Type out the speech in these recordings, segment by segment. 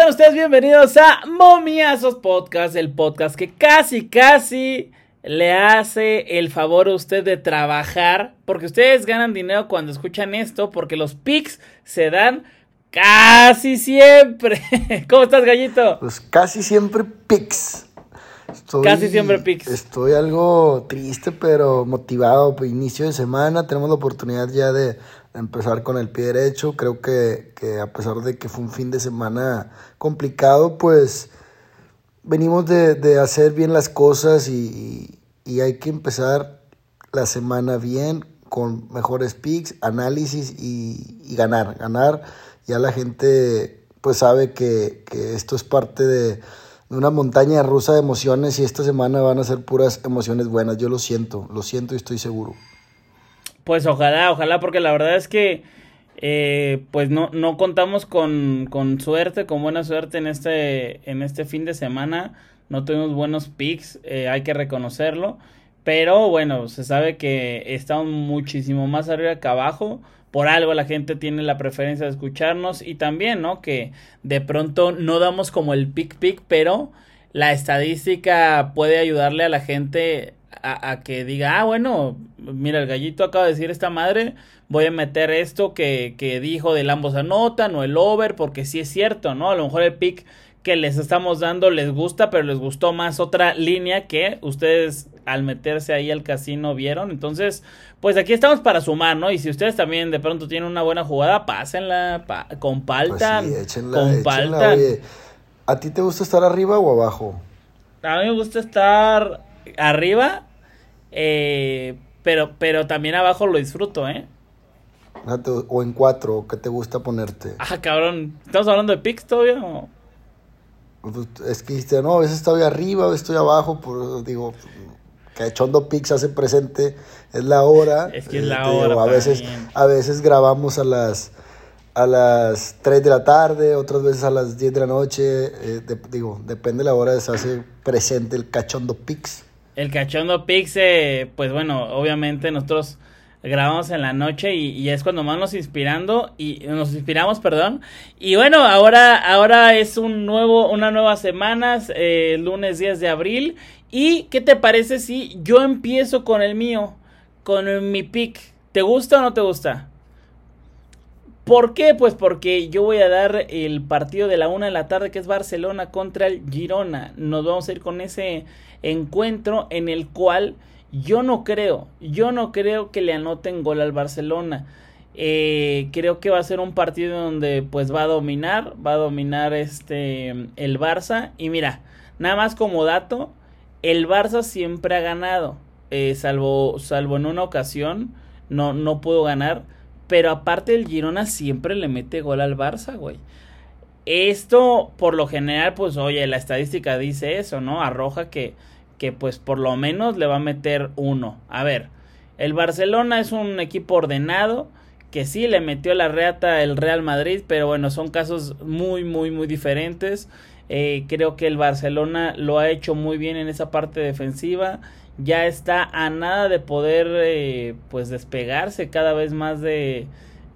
sean ustedes bienvenidos a Momiazos Podcast, el podcast que casi, casi le hace el favor a usted de trabajar, porque ustedes ganan dinero cuando escuchan esto, porque los pics se dan casi siempre. ¿Cómo estás, gallito? Pues casi siempre pics. casi siempre pics. Estoy algo triste, pero motivado. Inicio de semana, tenemos la oportunidad ya de empezar con el pie derecho. Creo que, a pesar de que fue un fin de semana complicado, pues venimos de, hacer bien las cosas y, hay que empezar la semana bien, con mejores picks, análisis y, ganar. Ganar, ya la gente pues sabe que, esto es parte de, de una montaña rusa de emociones y esta semana van a ser puras emociones buenas. Yo lo siento, lo siento y estoy seguro. Pues ojalá, ojalá, porque la verdad es que eh, pues no, no contamos con, con, suerte, con buena suerte en este, en este fin de semana. No tuvimos buenos picks, eh, hay que reconocerlo. Pero bueno, se sabe que estamos muchísimo más arriba que abajo. Por algo la gente tiene la preferencia de escucharnos. Y también, ¿no? Que de pronto no damos como el pick pick, pero la estadística puede ayudarle a la gente a, que diga, ah, bueno, mira, el gallito acaba de decir esta madre, voy a meter esto que, que dijo del ambos anotan o el over, porque sí es cierto, ¿no? A lo mejor el pick que les estamos dando les gusta, pero les gustó más otra línea que ustedes al meterse ahí al casino vieron. Entonces, pues aquí estamos para sumar, ¿no? Y si ustedes también de pronto tienen una buena jugada, pásenla, compartan, pues compartan. ¿A ti te gusta estar arriba o abajo? A mí me gusta estar arriba, eh, pero, pero también abajo lo disfruto, ¿eh? O en cuatro, ¿qué te gusta ponerte? Ah, cabrón, ¿estamos hablando de pics todavía pues, Es que dijiste, no, a veces estoy arriba, a veces estoy abajo, por, digo, que Echondo Pix hace presente, es la hora. Es que es la hora. a, veces, a veces grabamos a las a las 3 de la tarde, otras veces a las 10 de la noche, eh, digo, depende de la hora, se hace presente el Cachondo Pix. El Cachondo Pix, eh, pues bueno, obviamente nosotros grabamos en la noche y, es cuando más nos inspirando y nos inspiramos, perdón. Y bueno, ahora ahora es un nuevo una nueva semana, eh, lunes 10 de abril y ¿qué te parece si yo empiezo con el mío, con mi pick? ¿Te gusta o no te gusta? ¿Por qué? Pues porque yo voy a dar el partido de la una de la tarde que es Barcelona contra el Girona. Nos vamos a ir con ese encuentro en el cual yo no creo, yo no creo que le anoten gol al Barcelona. Eh, creo que va a ser un partido donde pues va a dominar, va a dominar este el Barça. Y mira, nada más como dato, el Barça siempre ha ganado, eh, salvo, salvo en una ocasión, no, no pudo ganar pero aparte el Girona siempre le mete gol al Barça, güey. Esto, por lo general, pues oye, la estadística dice eso, ¿no? Arroja que, que pues por lo menos le va a meter uno. A ver, el Barcelona es un equipo ordenado, que sí le metió la reata el Real Madrid, pero bueno, son casos muy, muy, muy diferentes. Eh, creo que el Barcelona lo ha hecho muy bien en esa parte defensiva ya está a nada de poder eh, pues despegarse cada vez más de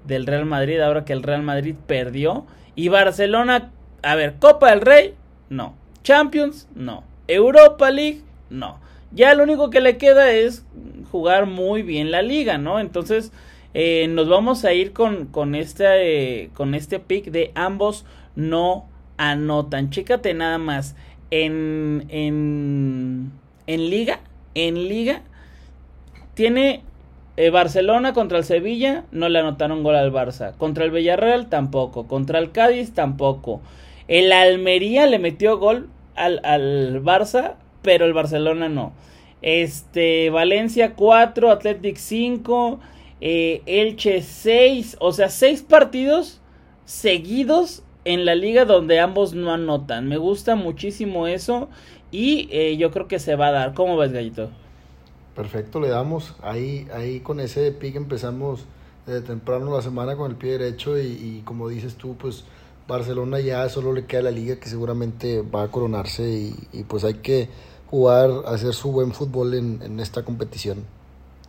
del Real Madrid ahora que el Real Madrid perdió. Y Barcelona a ver Copa del Rey no. Champions no. Europa League no. Ya lo único que le queda es jugar muy bien la liga no entonces eh, nos vamos a ir con con este con este pick de ambos no anotan. Chécate nada más en en en liga en liga tiene eh, Barcelona contra el Sevilla, no le anotaron gol al Barça. Contra el Villarreal tampoco. Contra el Cádiz tampoco. El Almería le metió gol al, al Barça, pero el Barcelona no. Este, Valencia 4, Athletic 5, eh, Elche 6, o sea, 6 partidos seguidos en la liga donde ambos no anotan. Me gusta muchísimo eso y eh, yo creo que se va a dar. ¿Cómo ves, Gallito? Perfecto, le damos. Ahí, ahí con ese pick empezamos desde temprano la semana con el pie derecho y, como dices tú, pues Barcelona ya solo le queda la liga que seguramente va a coronarse y, pues hay que jugar, hacer su buen fútbol en, esta competición.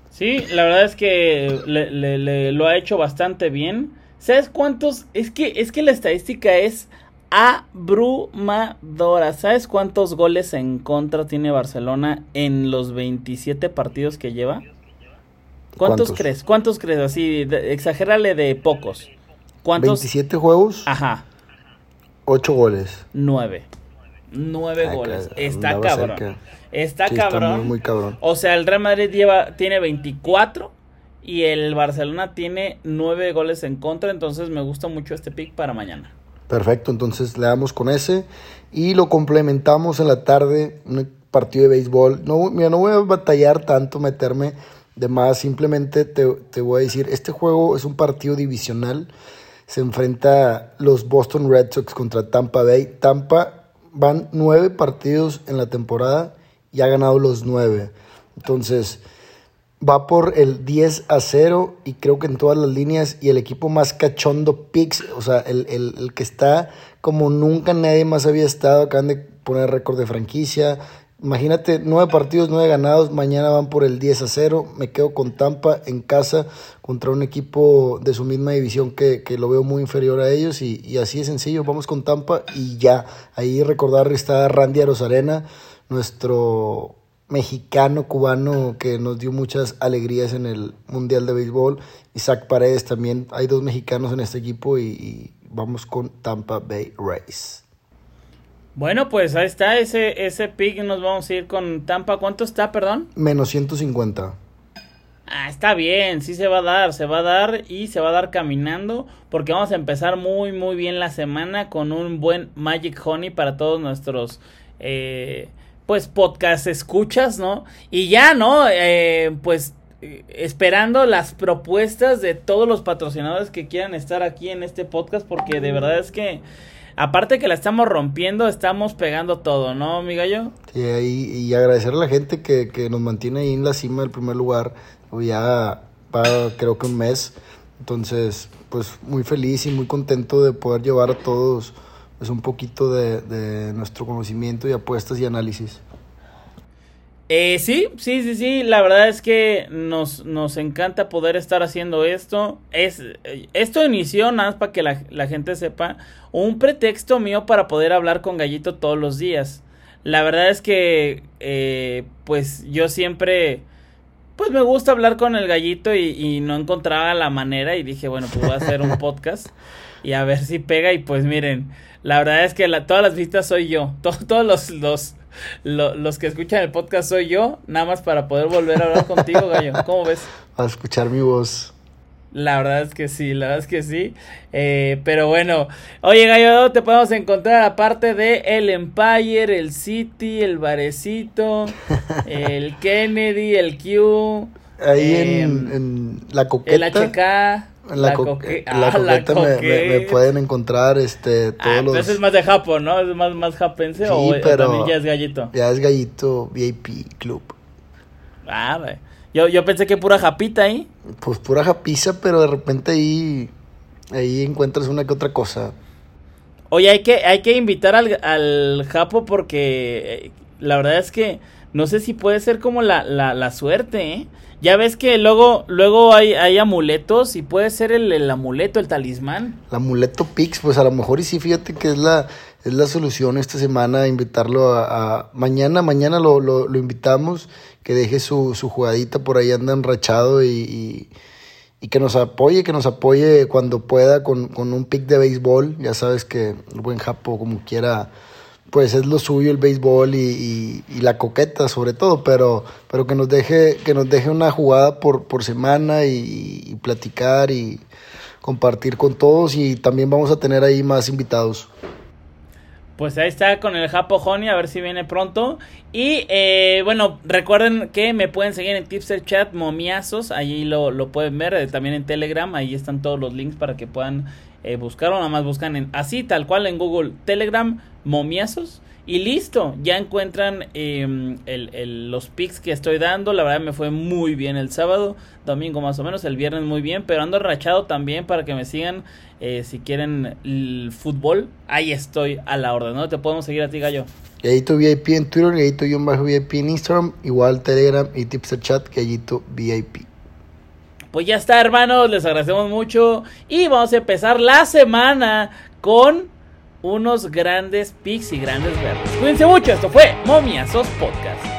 Sí, la verdad es que le, lo ha hecho bastante bien. ¿Sabes cuántos? Es que, es que la estadística es abrumadora. ¿Sabes cuántos goles en contra tiene Barcelona en los 27 partidos que lleva? ¿Cuántos, crees? ¿Cuántos crees? Así, exagérale de pocos. ¿Cuántos? 27 juegos. Ajá. 8 goles. 9. 9 goles. Está cabrón. Está cabrón. muy, cabrón. O sea, el Real Madrid lleva, tiene 24 y el Barcelona tiene 9 goles en contra. Entonces me gusta mucho este pick para mañana. Perfecto, entonces le damos con ese y lo complementamos en la tarde, un partido de béisbol. No, mira, no voy a batallar tanto meterme de más, simplemente te, te voy a decir, este juego es un partido divisional, se enfrenta los Boston Red Sox contra Tampa Bay. Tampa van nueve partidos en la temporada y ha ganado los nueve. Entonces, va por el 10 a 0 y creo que en todas las líneas y el equipo más cachondo Pix, o sea, el, el, que está como nunca nadie más había estado, acaban de poner récord de franquicia. Imagínate, nueve partidos, nueve ganados, mañana van por el 10 a 0, me quedo con Tampa en casa contra un equipo de su misma división que, que lo veo muy inferior a ellos y, y, así de sencillo, vamos con Tampa y ya, ahí recordar está Randy Arozarena, nuestro mexicano, cubano, que nos dio muchas alegrías en el Mundial de Béisbol. Isaac Paredes también. Hay dos mexicanos en este equipo y, vamos con Tampa Bay Rays. Bueno, pues ahí está ese, ese pick. Nos vamos a ir con Tampa. ¿Cuánto está, perdón? Menos 150. Ah, está bien, sí se va a dar, se va a dar y se va a dar caminando porque vamos a empezar muy muy bien la semana con un buen Magic Honey para todos nuestros eh, pues podcast escuchas, ¿no? Y ya, ¿no? Eh, pues esperando las propuestas de todos los patrocinadores que quieran estar aquí en este podcast porque de verdad es que aparte que la estamos rompiendo, estamos pegando todo, ¿no, mi gallo? Y, y agradecer a la gente que, que nos mantiene ahí en la cima del primer lugar, ya para creo que un mes, entonces pues muy feliz y muy contento de poder llevar a todos pues un poquito de, nuestro conocimiento y apuestas y análisis. Eh, sí, sí, sí, sí, la verdad es que nos, nos encanta poder estar haciendo esto. Es, esto inició, nada más para que la, gente sepa, un pretexto mío para poder hablar con Gallito todos los días. La verdad es que, eh, pues yo siempre, pues me gusta hablar con el Gallito y, y no encontraba la manera y dije, bueno, pues voy a hacer un podcast y a ver si pega y pues miren, la verdad es que todas las vistas soy yo. todos los, los, los, que escuchan el podcast soy yo. Nada más para poder volver a hablar contigo, Gallo. ¿Cómo ves? A escuchar mi voz. La verdad es que sí, la verdad es que sí. Eh, pero bueno, oye Gallo, te podemos encontrar aparte de el Empire, el City, el Barecito, el Kennedy, el Q. Ahí en, em, en, la coqueta. El HK. La, ah, coqueta me, pueden encontrar este todos ah, los... es más de Japón, ¿no? Es más, más japense o también ya es gallito. Ya es gallito VIP Club. Ah, yo, yo pensé que pura japita ahí. Pues pura japiza, pero de repente ahí ahí encuentras una que otra cosa. Oye, hay que, hay que invitar al, al Japo porque eh, la verdad es que no sé si puede ser como la, la, la suerte, ¿eh? Ya ves que luego, luego hay, hay amuletos y puede ser el, el, amuleto, el talismán. El amuleto Pix, pues a lo mejor y sí, fíjate que es la, es la solución esta semana, invitarlo a, mañana, mañana lo, lo, lo, invitamos, que deje su, su jugadita por ahí anda enrachado y, y, y, que nos apoye, que nos apoye cuando pueda con, con un pick de béisbol. Ya sabes que el buen Japo como quiera pues es lo suyo el béisbol y, la coqueta sobre todo, pero, pero que nos deje, que nos deje una jugada por, por semana y, platicar y compartir con todos y también vamos a tener ahí más invitados. Pues ahí está con el Japo Honey, a ver si viene pronto. Y eh, bueno, recuerden que me pueden seguir en Tipster Chat Momiazos, ahí lo, lo pueden ver, eh, también en Telegram, ahí están todos los links para que puedan eh, buscaron, nada más buscan en, así tal cual en Google Telegram momiazos y listo, ya encuentran em, los pics que estoy dando. La verdad me fue muy bien el sábado, domingo más o menos, el viernes muy bien, pero ando rachado también para que me sigan eh, si quieren el fútbol. Ahí estoy a la orden, ¿no? Te podemos seguir a ti, Gallo. Gallito VIP en Twitter, Gallito-VIP en Instagram, igual Telegram y Tipster Chat, Gallito VIP. Pues ya está, hermanos, les agradecemos mucho y vamos a empezar la semana con unos grandes picks y grandes verdes. Cuídense mucho, esto fue Momiasos Podcast.